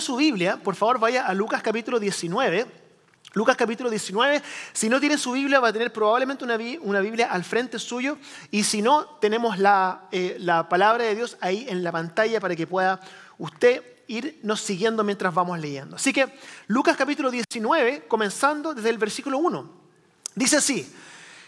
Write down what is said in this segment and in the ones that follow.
su Biblia, por favor vaya a Lucas capítulo 19. Lucas capítulo 19, si no tiene su Biblia va a tener probablemente una, una Biblia al frente suyo y si no, tenemos la, eh, la palabra de Dios ahí en la pantalla para que pueda usted irnos siguiendo mientras vamos leyendo. Así que Lucas capítulo 19, comenzando desde el versículo 1, dice así,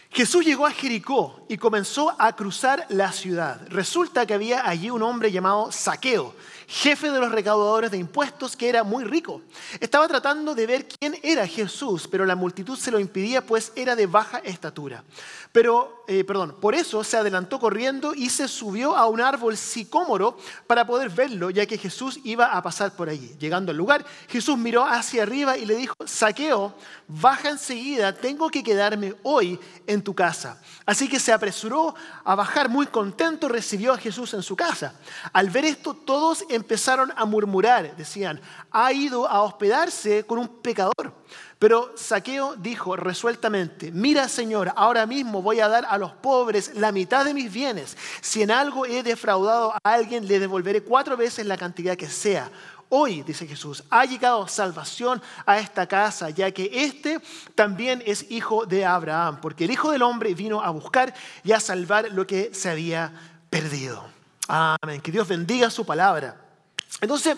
Jesús llegó a Jericó y comenzó a cruzar la ciudad. Resulta que había allí un hombre llamado Saqueo jefe de los recaudadores de impuestos, que era muy rico. Estaba tratando de ver quién era Jesús, pero la multitud se lo impedía, pues era de baja estatura. Pero, eh, perdón, por eso se adelantó corriendo y se subió a un árbol sicómoro para poder verlo, ya que Jesús iba a pasar por allí. Llegando al lugar, Jesús miró hacia arriba y le dijo, Saqueo, baja enseguida, tengo que quedarme hoy en tu casa. Así que se apresuró a bajar muy contento, recibió a Jesús en su casa. Al ver esto, todos empezaron a murmurar, decían, ha ido a hospedarse con un pecador. Pero Saqueo dijo resueltamente, mira Señor, ahora mismo voy a dar a los pobres la mitad de mis bienes. Si en algo he defraudado a alguien, le devolveré cuatro veces la cantidad que sea. Hoy, dice Jesús, ha llegado salvación a esta casa, ya que este también es hijo de Abraham, porque el Hijo del Hombre vino a buscar y a salvar lo que se había perdido. Amén. Que Dios bendiga su palabra. Entonces,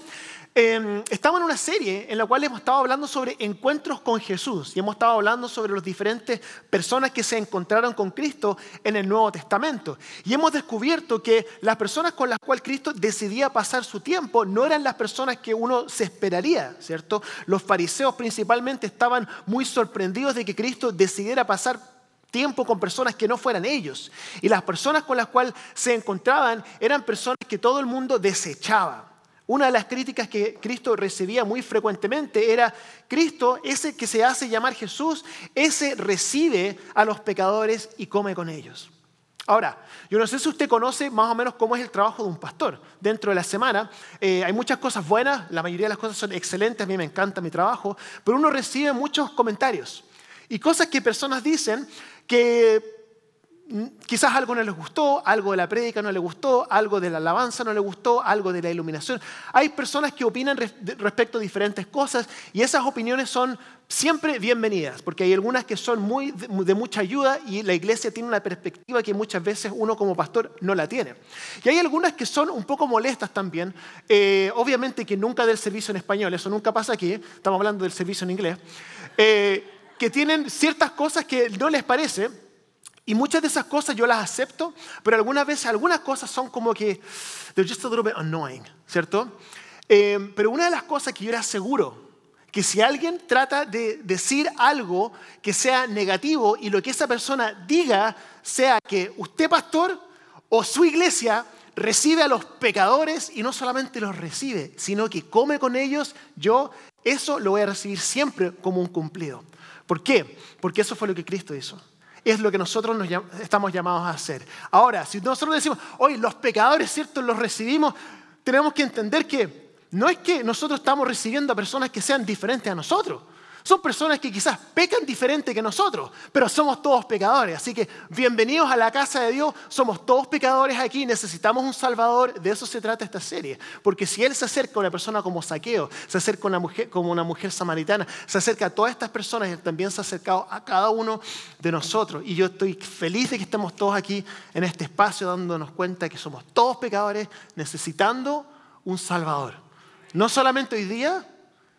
Em, estamos en una serie en la cual hemos estado hablando sobre encuentros con Jesús y hemos estado hablando sobre las diferentes personas que se encontraron con Cristo en el Nuevo Testamento. Y hemos descubierto que las personas con las cuales Cristo decidía pasar su tiempo no eran las personas que uno se esperaría, ¿cierto? Los fariseos principalmente estaban muy sorprendidos de que Cristo decidiera pasar tiempo con personas que no fueran ellos. Y las personas con las cuales se encontraban eran personas que todo el mundo desechaba. Una de las críticas que Cristo recibía muy frecuentemente era, Cristo, ese que se hace llamar Jesús, ese recibe a los pecadores y come con ellos. Ahora, yo no sé si usted conoce más o menos cómo es el trabajo de un pastor. Dentro de la semana eh, hay muchas cosas buenas, la mayoría de las cosas son excelentes, a mí me encanta mi trabajo, pero uno recibe muchos comentarios y cosas que personas dicen que Quizás algo no les gustó, algo de la prédica no les gustó, algo de la alabanza no les gustó, algo de la iluminación. Hay personas que opinan respecto a diferentes cosas y esas opiniones son siempre bienvenidas, porque hay algunas que son muy de, mucha ayuda y la iglesia tiene una perspectiva que muchas veces uno como pastor no la tiene. Y hay algunas que son un poco molestas también, eh, obviamente que nunca del servicio en español, eso nunca pasa aquí, estamos hablando del servicio en inglés, eh, que tienen ciertas cosas que no les parece y muchas de esas cosas yo las acepto, pero algunas veces algunas cosas son como que, they're just a little bit annoying, ¿cierto? Eh, pero una de las cosas que yo le aseguro, que si alguien trata de decir algo que sea negativo y lo que esa persona diga sea que usted pastor o su iglesia recibe a los pecadores y no solamente los recibe, sino que come con ellos, yo eso lo voy a recibir siempre como un cumplido. ¿Por qué? Porque eso fue lo que Cristo hizo es lo que nosotros nos estamos llamados a hacer. Ahora, si nosotros decimos, hoy los pecadores, ¿cierto?, los recibimos, tenemos que entender que no es que nosotros estamos recibiendo a personas que sean diferentes a nosotros. Son personas que quizás pecan diferente que nosotros, pero somos todos pecadores. Así que bienvenidos a la casa de Dios. Somos todos pecadores aquí. Necesitamos un Salvador. De eso se trata esta serie. Porque si Él se acerca a una persona como Saqueo, se acerca a una mujer, como una mujer samaritana, se acerca a todas estas personas, Él también se ha acercado a cada uno de nosotros. Y yo estoy feliz de que estemos todos aquí en este espacio dándonos cuenta que somos todos pecadores necesitando un Salvador. No solamente hoy día,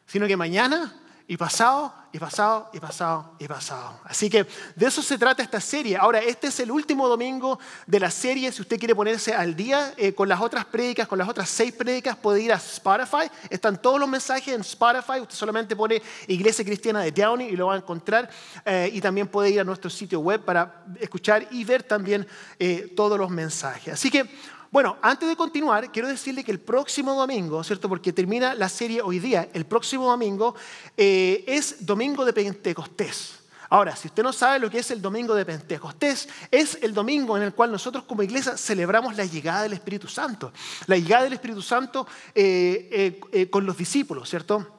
sino que mañana y pasado, y pasado, y pasado, y pasado. Así que de eso se trata esta serie. Ahora, este es el último domingo de la serie. Si usted quiere ponerse al día eh, con las otras prédicas, con las otras seis prédicas, puede ir a Spotify. Están todos los mensajes en Spotify. Usted solamente pone Iglesia Cristiana de Downey y lo va a encontrar. Eh, y también puede ir a nuestro sitio web para escuchar y ver también eh, todos los mensajes. Así que bueno, antes de continuar, quiero decirle que el próximo domingo, ¿cierto? Porque termina la serie hoy día, el próximo domingo eh, es domingo de Pentecostés. Ahora, si usted no sabe lo que es el domingo de Pentecostés, es el domingo en el cual nosotros como iglesia celebramos la llegada del Espíritu Santo. La llegada del Espíritu Santo eh, eh, con los discípulos, ¿cierto?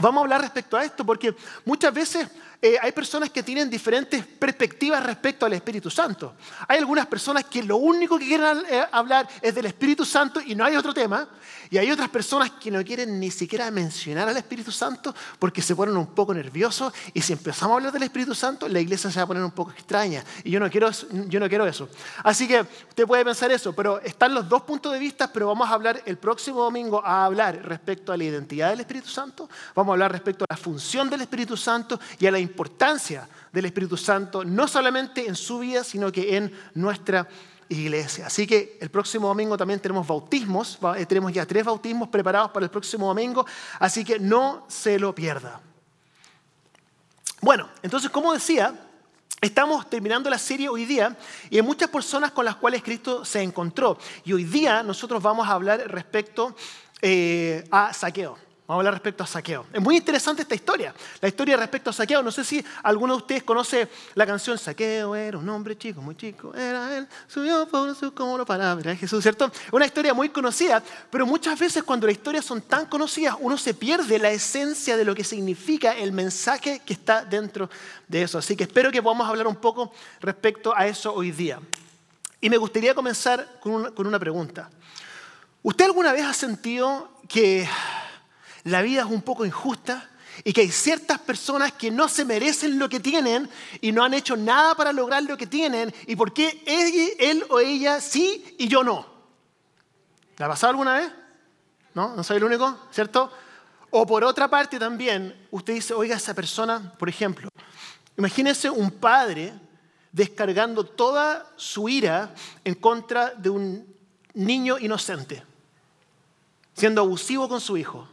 Vamos a hablar respecto a esto porque muchas veces eh, hay personas que tienen diferentes perspectivas respecto al Espíritu Santo. Hay algunas personas que lo único que quieren eh, hablar es del Espíritu Santo y no hay otro tema. Y hay otras personas que no quieren ni siquiera mencionar al Espíritu Santo porque se ponen un poco nerviosos y si empezamos a hablar del Espíritu Santo, la iglesia se va a poner un poco extraña. Y yo no quiero, yo no quiero eso. Así que usted puede pensar eso, pero están los dos puntos de vista, pero vamos a hablar el próximo domingo a hablar respecto a la identidad del Espíritu Santo, vamos a hablar respecto a la función del Espíritu Santo y a la importancia del Espíritu Santo, no solamente en su vida, sino que en nuestra iglesia. Así que el próximo domingo también tenemos bautismos, eh, tenemos ya tres bautismos preparados para el próximo domingo, así que no se lo pierda. Bueno, entonces como decía, Estamos terminando la serie hoy día y hay muchas personas con las cuales Cristo se encontró. Y hoy día nosotros vamos a hablar respecto eh, a saqueo. Vamos a hablar respecto a saqueo. Es muy interesante esta historia. La historia respecto a saqueo. No sé si alguno de ustedes conoce la canción Saqueo era un hombre chico, muy chico. Era él, subió por su como lo palabra Jesús, ¿cierto? Una historia muy conocida, pero muchas veces cuando las historias son tan conocidas, uno se pierde la esencia de lo que significa el mensaje que está dentro de eso. Así que espero que podamos hablar un poco respecto a eso hoy día. Y me gustaría comenzar con una pregunta. ¿Usted alguna vez ha sentido que la vida es un poco injusta y que hay ciertas personas que no se merecen lo que tienen y no han hecho nada para lograr lo que tienen y por qué él, él o ella sí y yo no. ¿Le ha pasado alguna vez? ¿No? ¿No soy el único? ¿Cierto? O por otra parte también, usted dice, oiga, esa persona, por ejemplo, imagínese un padre descargando toda su ira en contra de un niño inocente, siendo abusivo con su hijo.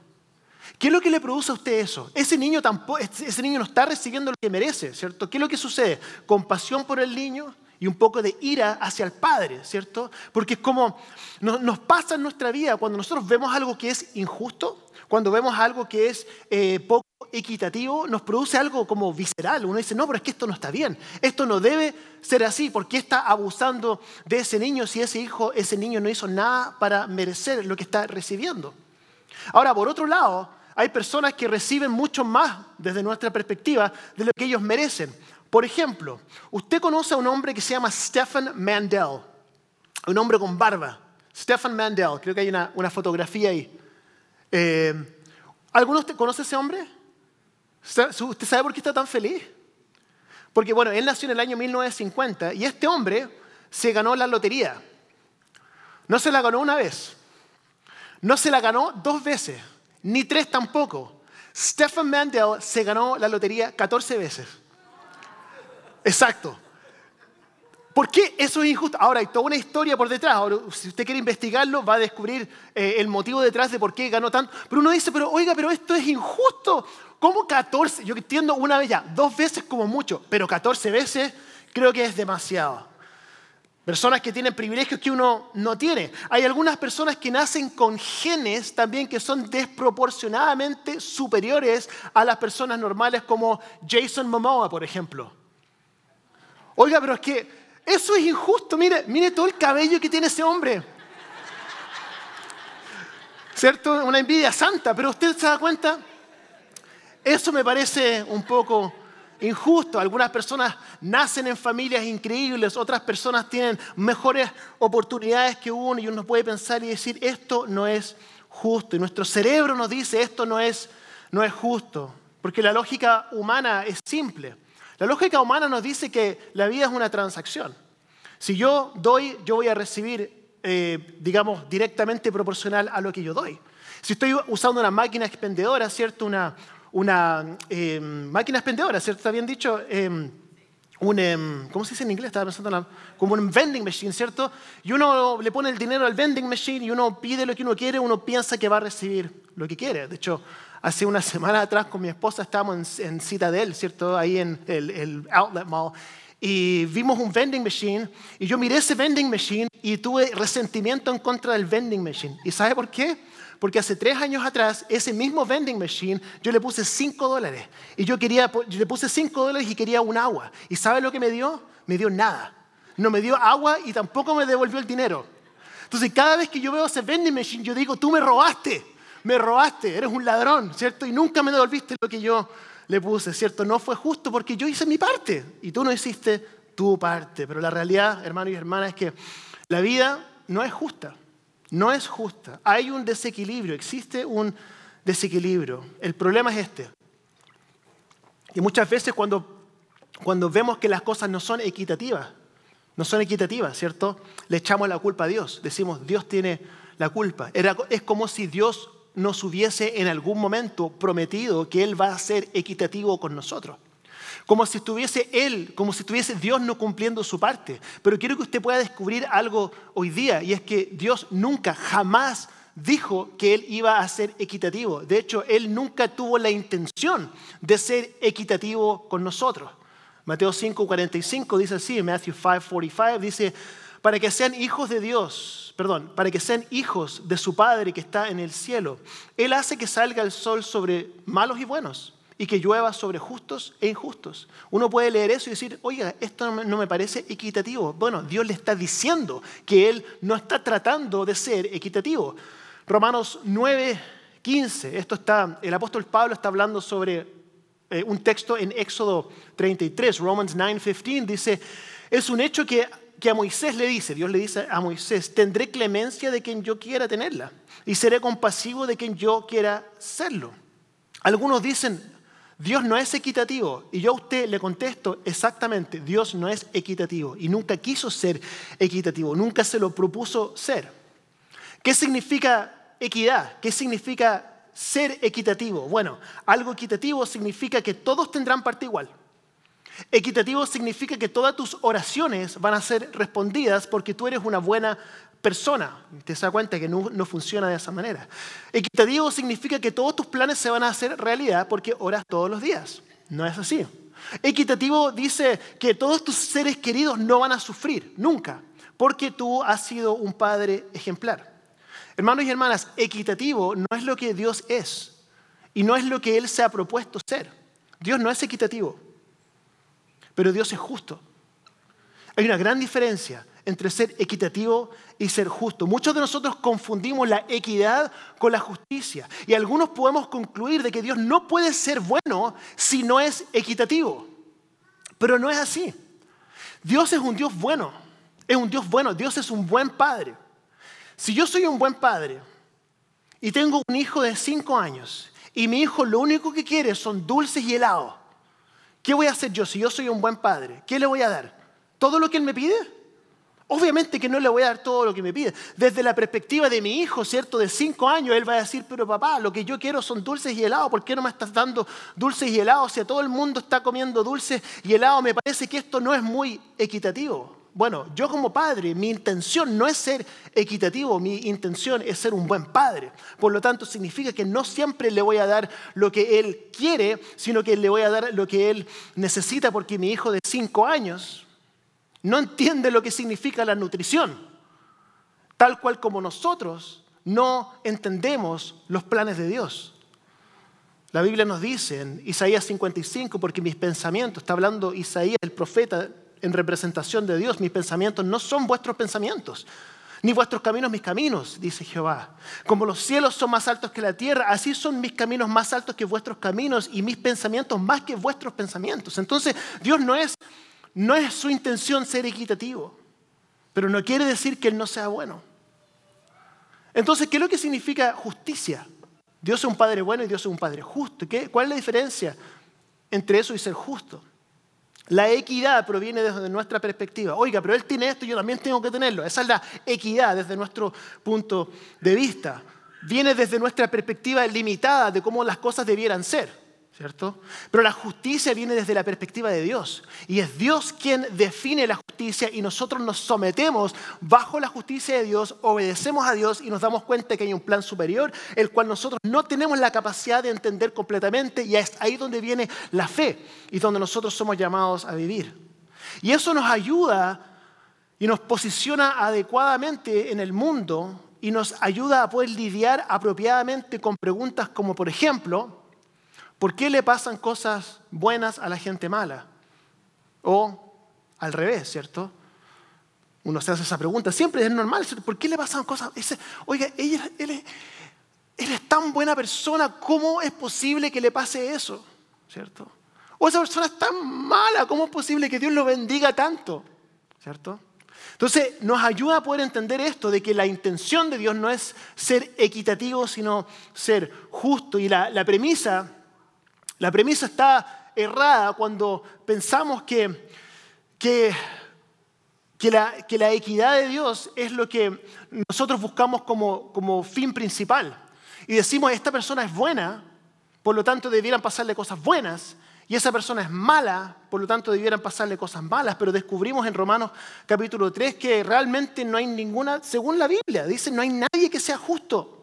¿Qué es lo que le produce a usted eso? Ese niño, ese niño no está recibiendo lo que merece, ¿cierto? ¿Qué es lo que sucede? Compasión por el niño y un poco de ira hacia el padre, ¿cierto? Porque es como nos, pasa en nuestra vida cuando nosotros vemos algo que es injusto, cuando vemos algo que es eh, poco equitativo, nos produce algo como visceral. Uno dice, no, pero es que esto no está bien. Esto no debe ser así. ¿Por qué está abusando de ese niño si ese hijo, ese niño no hizo nada para merecer lo que está recibiendo? Ahora, por otro lado, hay personas que reciben mucho más desde nuestra perspectiva de lo que ellos merecen. Por ejemplo, usted conoce a un hombre que se llama Stefan Mandel, un hombre con barba. Stefan Mandel, creo que hay una, fotografía ahí. Eh, ¿Alguno conoce a ese hombre? ¿Usted sabe por qué está tan feliz? Porque bueno, él nació en el año 1950 y este hombre se ganó la lotería. No se la ganó una vez, no se la ganó dos veces ni tres tampoco. Stefan Mandel se ganó la lotería 14 veces. Exacto. ¿Por qué eso es injusto? Ahora hay toda una historia por detrás. Si usted quiere investigarlo, va a descubrir eh, el motivo detrás de por qué ganó tanto. Pero uno dice, pero oiga, pero esto es injusto. ¿Cómo 14? Yo entiendo una vez ya, dos veces como mucho, pero 14 veces creo que es demasiado. Personas que tienen privilegios que uno no tiene. Hay algunas personas que nacen con genes también que son desproporcionadamente superiores a las personas normales como Jason Momoa, por ejemplo. Oiga, pero es que eso es injusto. Mire, mire todo el cabello que tiene ese hombre. ¿Cierto? Una envidia santa, pero usted se da cuenta. Eso me parece un poco injusto. Algunas personas nacen en familias increíbles, otras personas tienen mejores oportunidades que uno y uno puede pensar y decir, esto no es justo. Y nuestro cerebro nos dice, esto no es, no es justo. Porque la lógica humana es simple. La lógica humana nos dice que la vida es una transacción. Si yo doy, yo voy a recibir, eh, digamos, directamente proporcional a lo que yo doy. Si estoy usando una máquina expendedora, ¿cierto? Una, una eh, máquina expendedora, ¿cierto? Está bien dicho. Eh, un, em, ¿cómo se dice en inglés? Estaba pensando como un vending machine, ¿cierto? Y uno le pone el dinero al vending machine y uno pide lo que uno quiere, uno piensa que va a recibir lo que quiere. De hecho, hace una semana atrás con mi esposa estábamos en, Citadel, ¿cierto? Ahí en el, el Outlet Mall. Y vimos un vending machine y yo miré ese vending machine y tuve resentimiento en contra del vending machine. ¿Y sabe por qué? Porque hace tres años atrás, ese mismo vending machine, yo le puse cinco dólares. Y yo, quería, yo le puse cinco dólares y quería un agua. ¿Y sabe lo que me dio? Me dio nada. No me dio agua y tampoco me devolvió el dinero. Entonces, cada vez que yo veo ese vending machine, yo digo, tú me robaste, me robaste, eres un ladrón, ¿cierto? Y nunca me devolviste lo que yo le puse, ¿cierto? No fue justo porque yo hice mi parte y tú no hiciste tu parte. Pero la realidad, hermanos y hermanas, es que la vida no es justa. No es justa. Hay un desequilibrio, existe un desequilibrio. El problema es este. Y muchas veces cuando, cuando vemos que las cosas no son equitativas, no son equitativas, ¿cierto? Le echamos la culpa a Dios. Decimos, Dios tiene la culpa. es como si Dios nos hubiese en algún momento prometido que Él va a ser equitativo con nosotros. Como si estuviese Él, como si estuviese Dios no cumpliendo su parte. Pero quiero que usted pueda descubrir algo hoy día, y es que Dios nunca, jamás dijo que Él iba a ser equitativo. De hecho, Él nunca tuvo la intención de ser equitativo con nosotros. Mateo 5:45 dice así, Matthew 5:45 dice, para que sean hijos de Dios, perdón, para que sean hijos de su Padre que está en el cielo. Él hace que salga el sol sobre malos y buenos y que llueva sobre justos e injustos. Uno puede leer eso y decir, oiga, esto no me parece equitativo. Bueno, Dios le está diciendo que Él no está tratando de ser equitativo. Romanos 9, 15, esto está, el apóstol Pablo está hablando sobre eh, un texto en Éxodo 33, Romans 9, 15, dice, es un hecho que que a Moisés le dice, Dios le dice a Moisés, tendré clemencia de quien yo quiera tenerla y seré compasivo de quien yo quiera serlo. Algunos dicen, Dios no es equitativo. Y yo a usted le contesto exactamente, Dios no es equitativo y nunca quiso ser equitativo, nunca se lo propuso ser. ¿Qué significa equidad? ¿Qué significa ser equitativo? Bueno, algo equitativo significa que todos tendrán parte igual. Equitativo significa que todas tus oraciones van a ser respondidas porque tú eres una buena persona. Te das cuenta que no, funciona de esa manera. Equitativo significa que todos tus planes se van a hacer realidad porque oras todos los días. No es así. Equitativo dice que todos tus seres queridos no van a sufrir, nunca, porque tú has sido un padre ejemplar. Hermanos y hermanas, equitativo no es lo que Dios es y no es lo que Él se ha propuesto ser. Dios no es equitativo pero Dios es justo. Hay una gran diferencia entre ser equitativo y ser justo. Muchos de nosotros confundimos la equidad con la justicia y algunos podemos concluir de que Dios no puede ser bueno si no es equitativo. Pero no es así. Dios es un Dios bueno, es un Dios bueno, Dios es un buen padre. Si yo soy un buen padre y tengo un hijo de cinco años y mi hijo lo único que quiere son dulces y helados, ¿Qué voy a hacer yo si yo soy un buen padre? ¿Qué le voy a dar? ¿Todo lo que él me pide? Obviamente que no le voy a dar todo lo que me pide. Desde la perspectiva de mi hijo, ¿cierto? De cinco años, él va a decir, pero papá, lo que yo quiero son dulces y helados. ¿Por qué no me estás dando dulces y helados? Si a todo el mundo está comiendo dulces y helados, me parece que esto no es muy equitativo. Bueno, yo como padre, mi intención no es ser equitativo, mi intención es ser un buen padre. Por lo tanto, significa que no siempre le voy a dar lo que él quiere, sino que le voy a dar lo que él necesita, porque mi hijo de cinco años no entiende lo que significa la nutrición, tal cual como nosotros no entendemos los planes de Dios. La Biblia nos dice en Isaías 55, porque mis pensamientos, está hablando Isaías, el profeta, en representación de Dios. Mis pensamientos no son vuestros pensamientos, ni vuestros caminos mis caminos, dice Jehová. Como los cielos son más altos que la tierra, así son mis caminos más altos que vuestros caminos y mis pensamientos más que vuestros pensamientos. Entonces, Dios no es, no es su intención ser equitativo, pero no quiere decir que Él no sea bueno. Entonces, ¿qué es lo que significa justicia? Dios es un Padre bueno y Dios es un Padre justo. ¿Qué, ¿Cuál es la diferencia entre eso y ser justo? La equidad proviene desde nuestra perspectiva. Oiga, pero él tiene esto, yo también tengo que tenerlo. Esa es la equidad desde nuestro punto de vista. Viene desde nuestra perspectiva limitada de cómo las cosas debieran ser. ¿Cierto? Pero la justicia viene desde la perspectiva de Dios. Y es Dios quien define la justicia y nosotros nos sometemos bajo la justicia de Dios, obedecemos a Dios y nos damos cuenta que hay un plan superior, el cual nosotros no tenemos la capacidad de entender completamente y es ahí donde viene la fe y donde nosotros somos llamados a vivir. Y eso nos ayuda y nos posiciona adecuadamente en el mundo y nos ayuda a poder lidiar apropiadamente con preguntas como, por ejemplo, ¿Por qué le pasan cosas buenas a la gente mala? O al revés, ¿cierto? Uno se hace esa pregunta, siempre es normal, ¿por qué le pasan cosas? Oiga, él, él, es tan buena persona, ¿cómo es posible que le pase eso? ¿cierto? O esa persona es tan mala, ¿cómo es posible que Dios lo bendiga tanto? ¿Cierto? Entonces nos ayuda a poder entender esto, de que la intención de Dios no es ser equitativo, sino ser justo. Y la, premisa, la premisa está errada cuando pensamos que, que, que, la, equidad de Dios es lo que nosotros buscamos como, como fin principal. Y decimos, esta persona es buena, por lo tanto debieran pasarle cosas buenas, y esa persona es mala, por lo tanto debieran pasarle cosas malas, pero descubrimos en Romanos capítulo 3 que realmente no hay ninguna, según la Biblia, dice, no hay nadie que sea justo.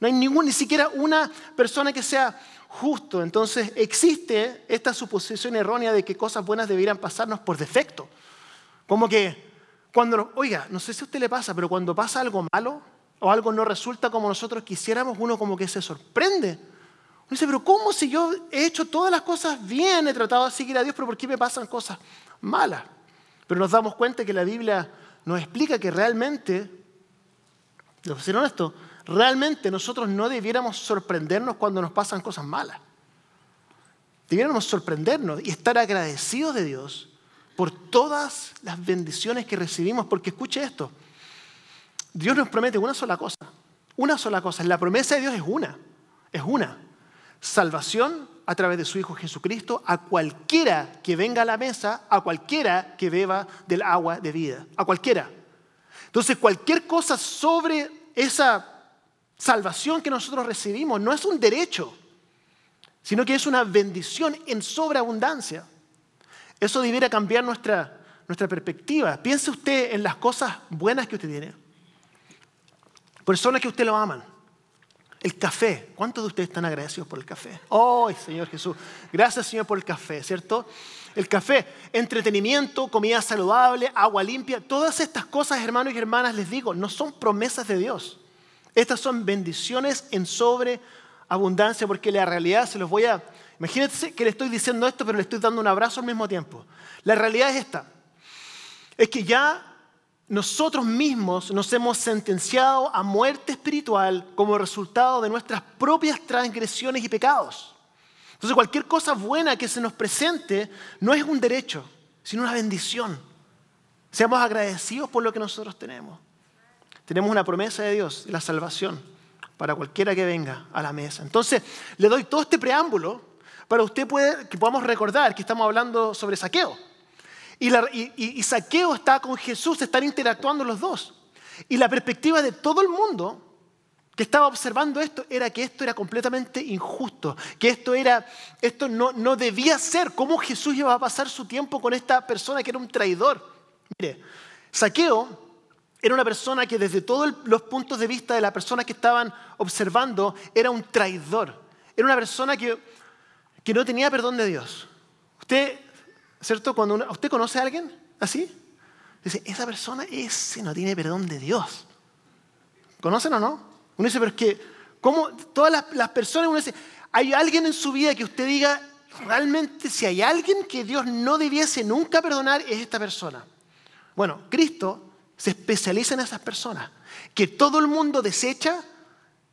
No hay ningún, ni siquiera una persona que sea justo. Entonces existe esta suposición errónea de que cosas buenas debieran pasarnos por defecto. Como que cuando, oiga, no sé si a usted le pasa, pero cuando pasa algo malo o algo no resulta como nosotros quisiéramos, uno como que se sorprende dice, pero ¿cómo si yo he hecho todas las cosas bien, he tratado de seguir a Dios, pero ¿por qué me pasan cosas malas? Pero nos damos cuenta que la Biblia nos explica que realmente, de ser honesto, realmente nosotros no debiéramos sorprendernos cuando nos pasan cosas malas. Debiéramos sorprendernos y estar agradecidos de Dios por todas las bendiciones que recibimos, porque escuche esto, Dios nos promete una sola cosa, una sola cosa, la promesa de Dios es una, es una salvación a través de su Hijo Jesucristo a cualquiera que venga a la mesa, a cualquiera que beba del agua de vida, a cualquiera. Entonces, cualquier cosa sobre esa salvación que nosotros recibimos no es un derecho, sino que es una bendición en sobreabundancia. Eso debiera cambiar nuestra, nuestra perspectiva. Piense usted en las cosas buenas que usted tiene. Personas que usted lo aman el café. ¿Cuántos de ustedes están agradecidos por el café? ¡Oh, Señor Jesús! Gracias, Señor, por el café, ¿cierto? El café, entretenimiento, comida saludable, agua limpia, todas estas cosas, hermanos y hermanas, les digo, no son promesas de Dios. Estas son bendiciones en sobreabundancia, porque la realidad se los voy a... Imagínense que le estoy diciendo esto, pero le estoy dando un abrazo al mismo tiempo. La realidad es esta. Es que ya nosotros mismos nos hemos sentenciado a muerte espiritual como resultado de nuestras propias transgresiones y pecados. Entonces cualquier cosa buena que se nos presente no es un derecho, sino una bendición. Seamos agradecidos por lo que nosotros tenemos. Tenemos una promesa de Dios, la salvación, para cualquiera que venga a la mesa. Entonces, le doy todo este preámbulo para usted puede, que podamos recordar que estamos hablando sobre saqueo. Y, Saqueo está con Jesús, están interactuando los dos. Y la perspectiva de todo el mundo que estaba observando esto era que esto era completamente injusto, que esto, era, esto no, no debía ser. ¿Cómo Jesús iba a pasar su tiempo con esta persona que era un traidor? Mire, Saqueo era una persona que desde todos los puntos de vista de la persona que estaban observando era un traidor. Era una persona que, que no tenía perdón de Dios. Usted ¿cierto? Cuando usted conoce a alguien así, dice, esa persona ese no tiene perdón de Dios. ¿Conocen o no? Uno dice, pero es que, ¿cómo todas las, las personas, uno dice, hay alguien en su vida que usted diga, realmente si hay alguien que Dios no debiese nunca perdonar, es esta persona. Bueno, Cristo se especializa en esas personas, que todo el mundo desecha,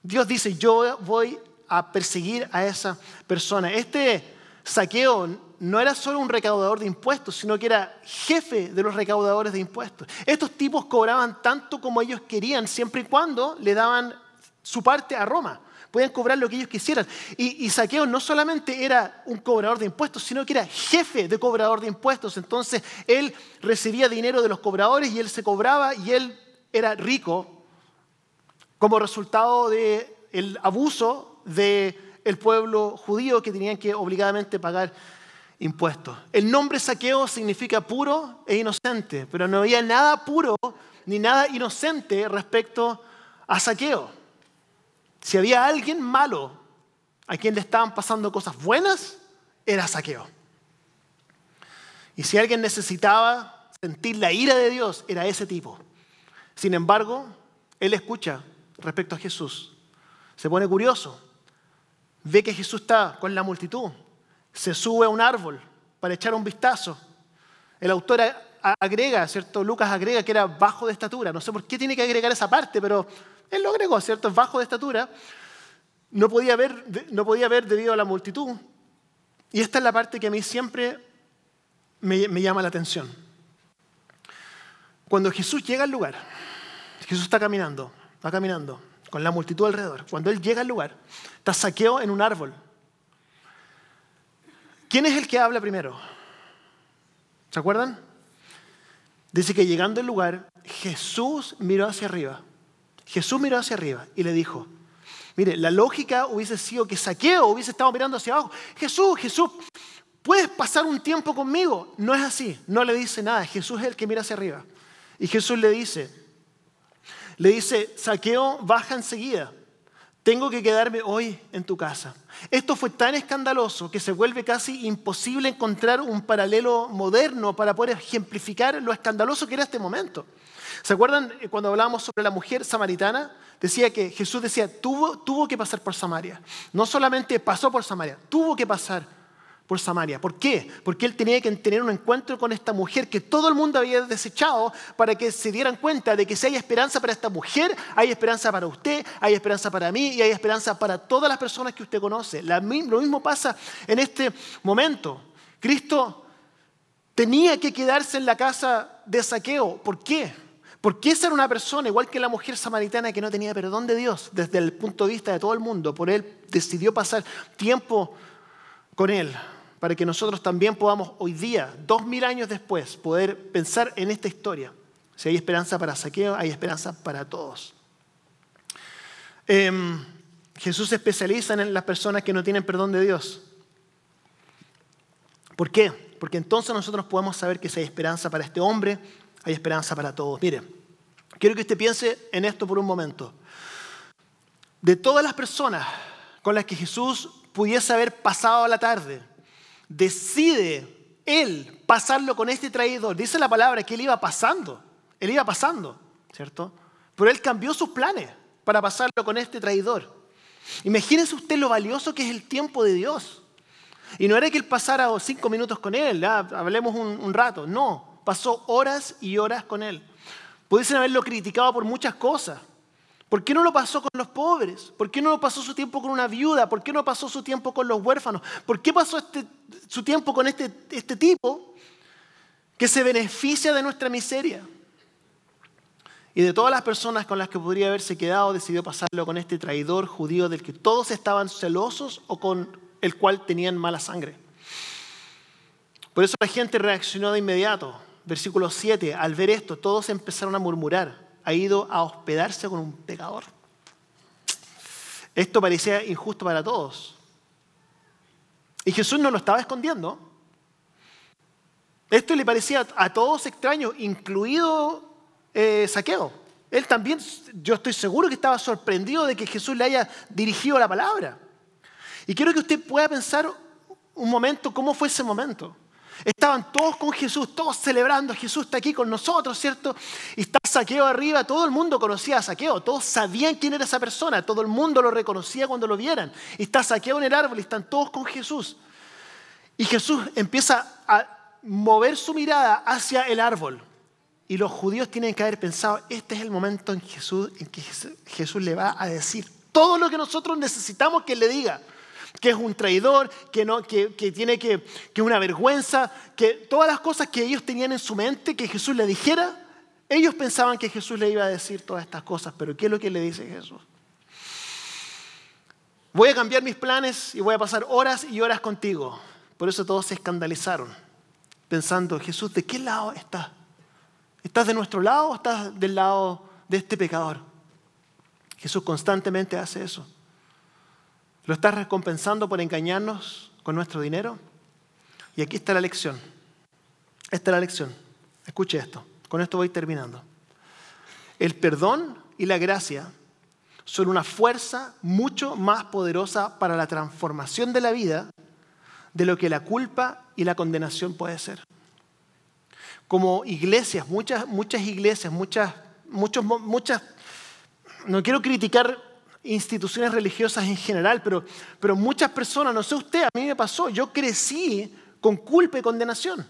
Dios dice, yo voy a perseguir a esa persona. Este saqueo no era solo un recaudador de impuestos, sino que era jefe de los recaudadores de impuestos. Estos tipos cobraban tanto como ellos querían, siempre y cuando le daban su parte a Roma. Podían cobrar lo que ellos quisieran. Y, Saqueo no solamente era un cobrador de impuestos, sino que era jefe de cobrador de impuestos. Entonces él recibía dinero de los cobradores y él se cobraba y él era rico como resultado del abuso del pueblo judío que tenían que obligadamente pagar impuestos. El nombre saqueo significa puro e inocente, pero no había nada puro ni nada inocente respecto a saqueo. Si había alguien malo a quien le estaban pasando cosas buenas, era saqueo. Y si alguien necesitaba sentir la ira de Dios, era ese tipo. Sin embargo, él escucha respecto a Jesús. Se pone curioso. Ve que Jesús está con la multitud se sube a un árbol para echar un vistazo. El autor agrega, ¿cierto? Lucas agrega que era bajo de estatura. No sé por qué tiene que agregar esa parte, pero él lo agregó, ¿cierto? Bajo de estatura. No podía ver, no podía ver debido a la multitud. Y esta es la parte que a mí siempre me, me llama la atención. Cuando Jesús llega al lugar, Jesús está caminando, va caminando, con la multitud alrededor. Cuando Él llega al lugar, está saqueo en un árbol. ¿Quién es el que habla primero? ¿Se acuerdan? Dice que llegando al lugar, Jesús miró hacia arriba. Jesús miró hacia arriba y le dijo, mire, la lógica hubiese sido que Saqueo hubiese estado mirando hacia abajo. Jesús, Jesús, ¿puedes pasar un tiempo conmigo? No es así, no le dice nada. Jesús es el que mira hacia arriba. Y Jesús le dice, le dice, Saqueo, baja enseguida. Tengo que quedarme hoy en tu casa. Esto fue tan escandaloso que se vuelve casi imposible encontrar un paralelo moderno para poder ejemplificar lo escandaloso que era este momento. ¿Se acuerdan eh, cuando hablábamos sobre la mujer samaritana? Decía que Jesús decía, tuvo, tuvo que pasar por Samaria. No solamente pasó por Samaria, tuvo que pasar por Samaria. ¿Por qué? Porque él tenía que tener un encuentro con esta mujer que todo el mundo había desechado para que se dieran cuenta de que si hay esperanza para esta mujer, hay esperanza para usted, hay esperanza para mí y hay esperanza para todas las personas que usted conoce. lo mismo pasa en este momento. Cristo tenía que quedarse en la casa de saqueo. ¿Por qué? Porque esa era una persona, igual que la mujer samaritana que no tenía perdón de Dios desde el punto de vista de todo el mundo. Por él decidió pasar tiempo con él para que nosotros también podamos hoy día, dos mil años después, poder pensar en esta historia. Si hay esperanza para saqueo, hay esperanza para todos. Em, Jesús se especializa en las personas que no tienen perdón de Dios. ¿Por qué? Porque entonces nosotros podemos saber que si hay esperanza para este hombre, hay esperanza para todos. Mire, quiero que usted piense en esto por un momento. De todas las personas con las que Jesús pudiese haber pasado la tarde, decide él pasarlo con este traidor. Dice la palabra que él iba pasando, él iba pasando, ¿cierto? Pero él cambió sus planes para pasarlo con este traidor. Imagínense usted lo valioso que es el tiempo de Dios. Y no era que él pasara cinco minutos con él, hablemos un, un rato, no, pasó horas y horas con él. Pudiesen haberlo criticado por muchas cosas, ¿Por qué no lo pasó con los pobres? ¿Por qué no lo pasó su tiempo con una viuda? ¿Por qué no pasó su tiempo con los huérfanos? ¿Por qué pasó este, su tiempo con este, este tipo que se beneficia de nuestra miseria? Y de todas las personas con las que podría haberse quedado, decidió pasarlo con este traidor judío del que todos estaban celosos o con el cual tenían mala sangre. Por eso la gente reaccionó de inmediato. Versículo 7, al ver esto, todos empezaron a murmurar ha ido a hospedarse con un pecador. Esto parecía injusto para todos. Y Jesús no lo estaba escondiendo. Esto le parecía a todos extraño, incluido eh, Saqueo. Él también, yo estoy seguro que estaba sorprendido de que Jesús le haya dirigido la palabra. Y quiero que usted pueda pensar un momento cómo fue ese momento. Estaban todos con Jesús, todos celebrando. Jesús está aquí con nosotros, ¿cierto? Y está Saqueo arriba. Todo el mundo conocía a Saqueo. Todos sabían quién era esa persona. Todo el mundo lo reconocía cuando lo vieran. Está Saqueo en el árbol y están todos con Jesús. Y Jesús empieza a mover su mirada hacia el árbol. Y los judíos tienen que haber pensado, este es el momento en, Jesús, en que Jesús le va a decir todo lo que nosotros necesitamos que le diga que es un traidor, que, no, que, tiene que, que una vergüenza, que todas las cosas que ellos tenían en su mente que Jesús le dijera, ellos pensaban que Jesús le iba a decir todas estas cosas, pero ¿qué es lo que le dice Jesús? Voy a cambiar mis planes y voy a pasar horas y horas contigo. Por eso todos se escandalizaron, pensando, Jesús, ¿de qué lado estás? ¿Estás de nuestro lado o estás del lado de este pecador? Jesús constantemente hace eso. ¿Lo estás recompensando por engañarnos con nuestro dinero? Y aquí está la lección. Esta es la lección. Escuche esto. Con esto voy terminando. El perdón y la gracia son una fuerza mucho más poderosa para la transformación de la vida de lo que la culpa y la condenación puede ser. Como iglesias, muchas, muchas iglesias, muchas, muchos, muchas, no quiero criticar instituciones religiosas en general, pero, pero muchas personas, no sé usted, a mí me pasó, yo crecí con culpa y condenación.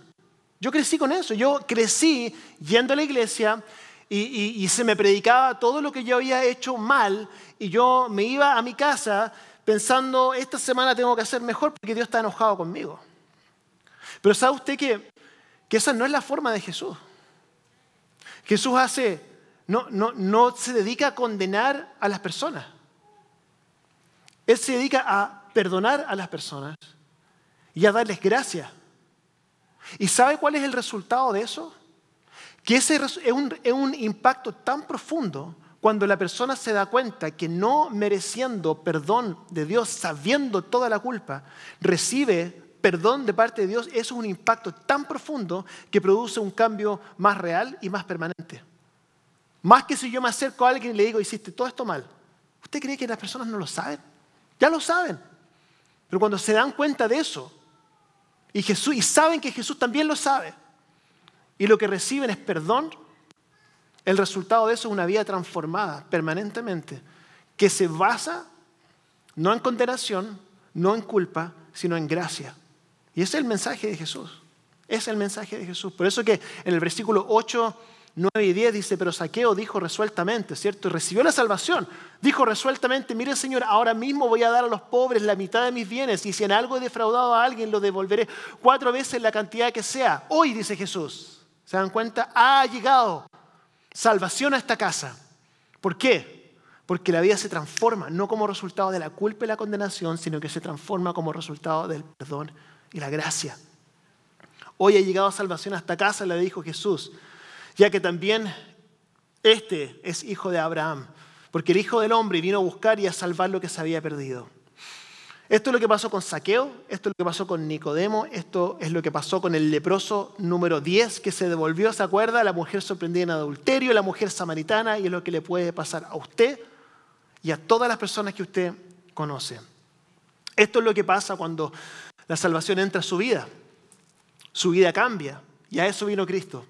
Yo crecí con eso, yo crecí yendo a la iglesia y, se me predicaba todo lo que yo había hecho mal y yo me iba a mi casa pensando, esta semana tengo que hacer mejor porque Dios está enojado conmigo. Pero ¿sabe usted que, esa no es la forma de Jesús? Jesús hace, no se dedica a condenar a las personas. Él se dedica a perdonar a las personas y a darles gracias. ¿Y sabe cuál es el resultado de eso? Que ese es un, es un impacto tan profundo cuando la persona se da cuenta que no mereciendo perdón de Dios, sabiendo toda la culpa, recibe perdón de parte de Dios, eso es un impacto tan profundo que produce un cambio más real y más permanente. Más que si yo me acerco a alguien y le digo, hiciste todo esto mal. ¿Usted cree que las personas no lo saben? Ya lo saben. Pero cuando se dan cuenta de eso, y, Jesús, y saben que Jesús también lo sabe, y lo que reciben es perdón, el resultado de eso es una vida transformada permanentemente, que se basa no en condenación, no en culpa, sino en gracia. Y ese es el mensaje de Jesús. Es el mensaje de Jesús. Por eso que en el versículo 8, 9 y 10 dice, pero Saqueo dijo resueltamente, ¿cierto? Y recibió la salvación. Dijo resueltamente, mire Señor, ahora mismo voy a dar a los pobres la mitad de mis bienes y si en algo he defraudado a alguien, lo devolveré cuatro veces la cantidad que sea. Hoy, dice Jesús, ¿se dan cuenta? Ha llegado salvación a esta casa. ¿Por qué? Porque la vida se transforma, no como resultado de la culpa y la condenación, sino que se transforma como resultado del perdón y la gracia. Hoy ha llegado salvación a esta casa, le dijo Jesús, ya que también este es hijo de Abraham, porque el Hijo del Hombre vino a buscar y a salvar lo que se había perdido. Esto es lo que pasó con Saqueo, esto es lo que pasó con Nicodemo, esto es lo que pasó con el leproso número 10 que se devolvió, ¿se acuerda? La mujer sorprendida en adulterio, la mujer samaritana, y es lo que le puede pasar a usted y a todas las personas que usted conoce. Esto es lo que pasa cuando la salvación entra a su vida. Su vida cambia y a eso vino Cristo.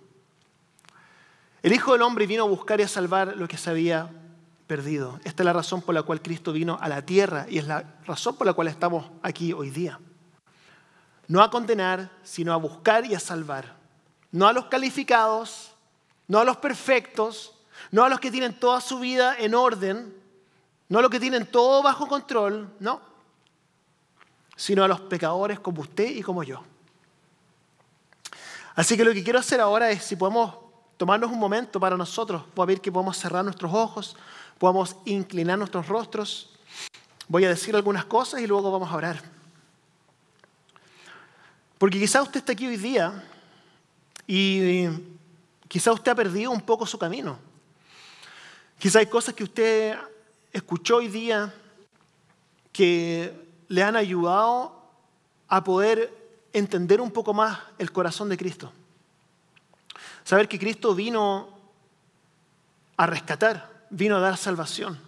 El Hijo del Hombre vino a buscar y a salvar lo que se había perdido. Esta es la razón por la cual Cristo vino a la tierra y es la razón por la cual estamos aquí hoy día. No a condenar, sino a buscar y a salvar. No a los calificados, no a los perfectos, no a los que tienen toda su vida en orden, no a los que tienen todo bajo control, no, sino a los pecadores como usted y como yo. Así que lo que quiero hacer ahora es, si podemos tomarnos un momento para nosotros, voy a ver que podemos cerrar nuestros ojos, podamos inclinar nuestros rostros. Voy a decir algunas cosas y luego vamos a orar. Porque quizá usted está aquí hoy día y quizá usted ha perdido un poco su camino. Quizá hay cosas que usted escuchó hoy día que le han ayudado a poder entender un poco más el corazón de Cristo. Saber que Cristo vino a rescatar, vino a dar salvación.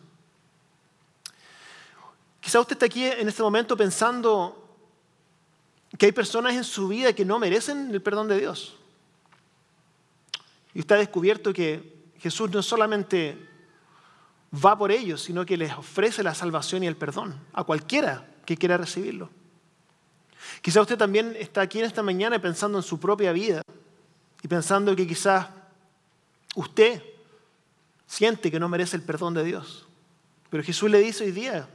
Quizá usted está aquí en este momento pensando que hay personas en su vida que no merecen el perdón de Dios. Y usted ha descubierto que Jesús no solamente va por ellos, sino que les ofrece la salvación y el perdón a cualquiera que quiera recibirlo. Quizá usted también está aquí en esta mañana pensando en su propia vida y pensando que quizás usted siente que no merece el perdón de Dios. Pero Jesús le dice hoy día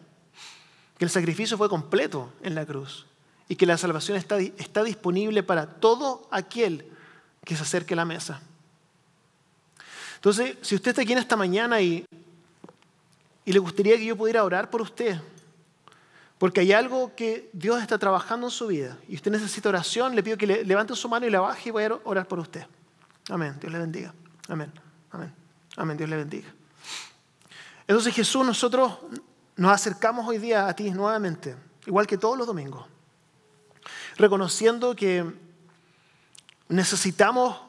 que el sacrificio fue completo en la cruz y que la salvación está, está disponible para todo aquel que se acerque a la mesa. Entonces, si usted está aquí en esta mañana y, y le gustaría que yo pudiera orar por usted, porque hay algo que Dios está trabajando en su vida y usted necesita oración, le pido que levante su mano y la baje y voy a orar por usted. Amén. Dios le bendiga. Amén. Amén. Amén, Dios le bendiga. Entonces Jesús, nosotros nos acercamos hoy día a ti nuevamente, igual que todos los domingos, reconociendo que necesitamos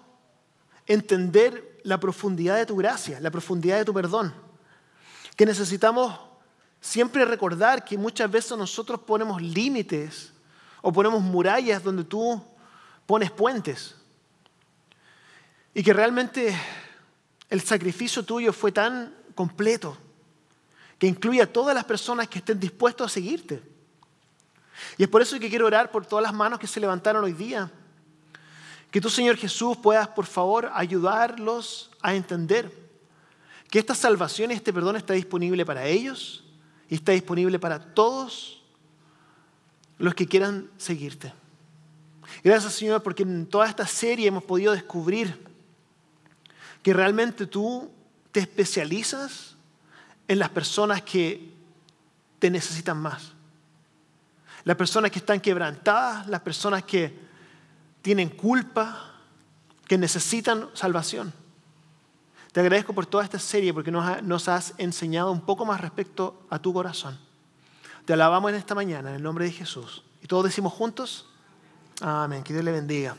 entender la profundidad de tu gracia, la profundidad de tu perdón, que necesitamos siempre recordar que muchas veces nosotros ponemos límites o ponemos murallas donde tú pones puentes y que realmente el sacrificio tuyo fue tan completo que incluye a todas las personas que estén dispuestos a seguirte. Y es por eso que quiero orar por todas las manos que se levantaron hoy día. Que tú, Señor Jesús, puedas, por favor, ayudarlos a entender que esta salvación y este perdón está disponible para ellos y está disponible para todos los que quieran seguirte. Gracias Señor porque en toda esta serie hemos podido descubrir que realmente tú te especializas en las personas que te necesitan más. Las personas que están quebrantadas, las personas que tienen culpa, que necesitan salvación. Te agradezco por toda esta serie porque nos, has enseñado un poco más respecto a tu corazón. Te alabamos en esta mañana en el nombre de Jesús. Y todos decimos juntos, amén, que Dios le bendiga.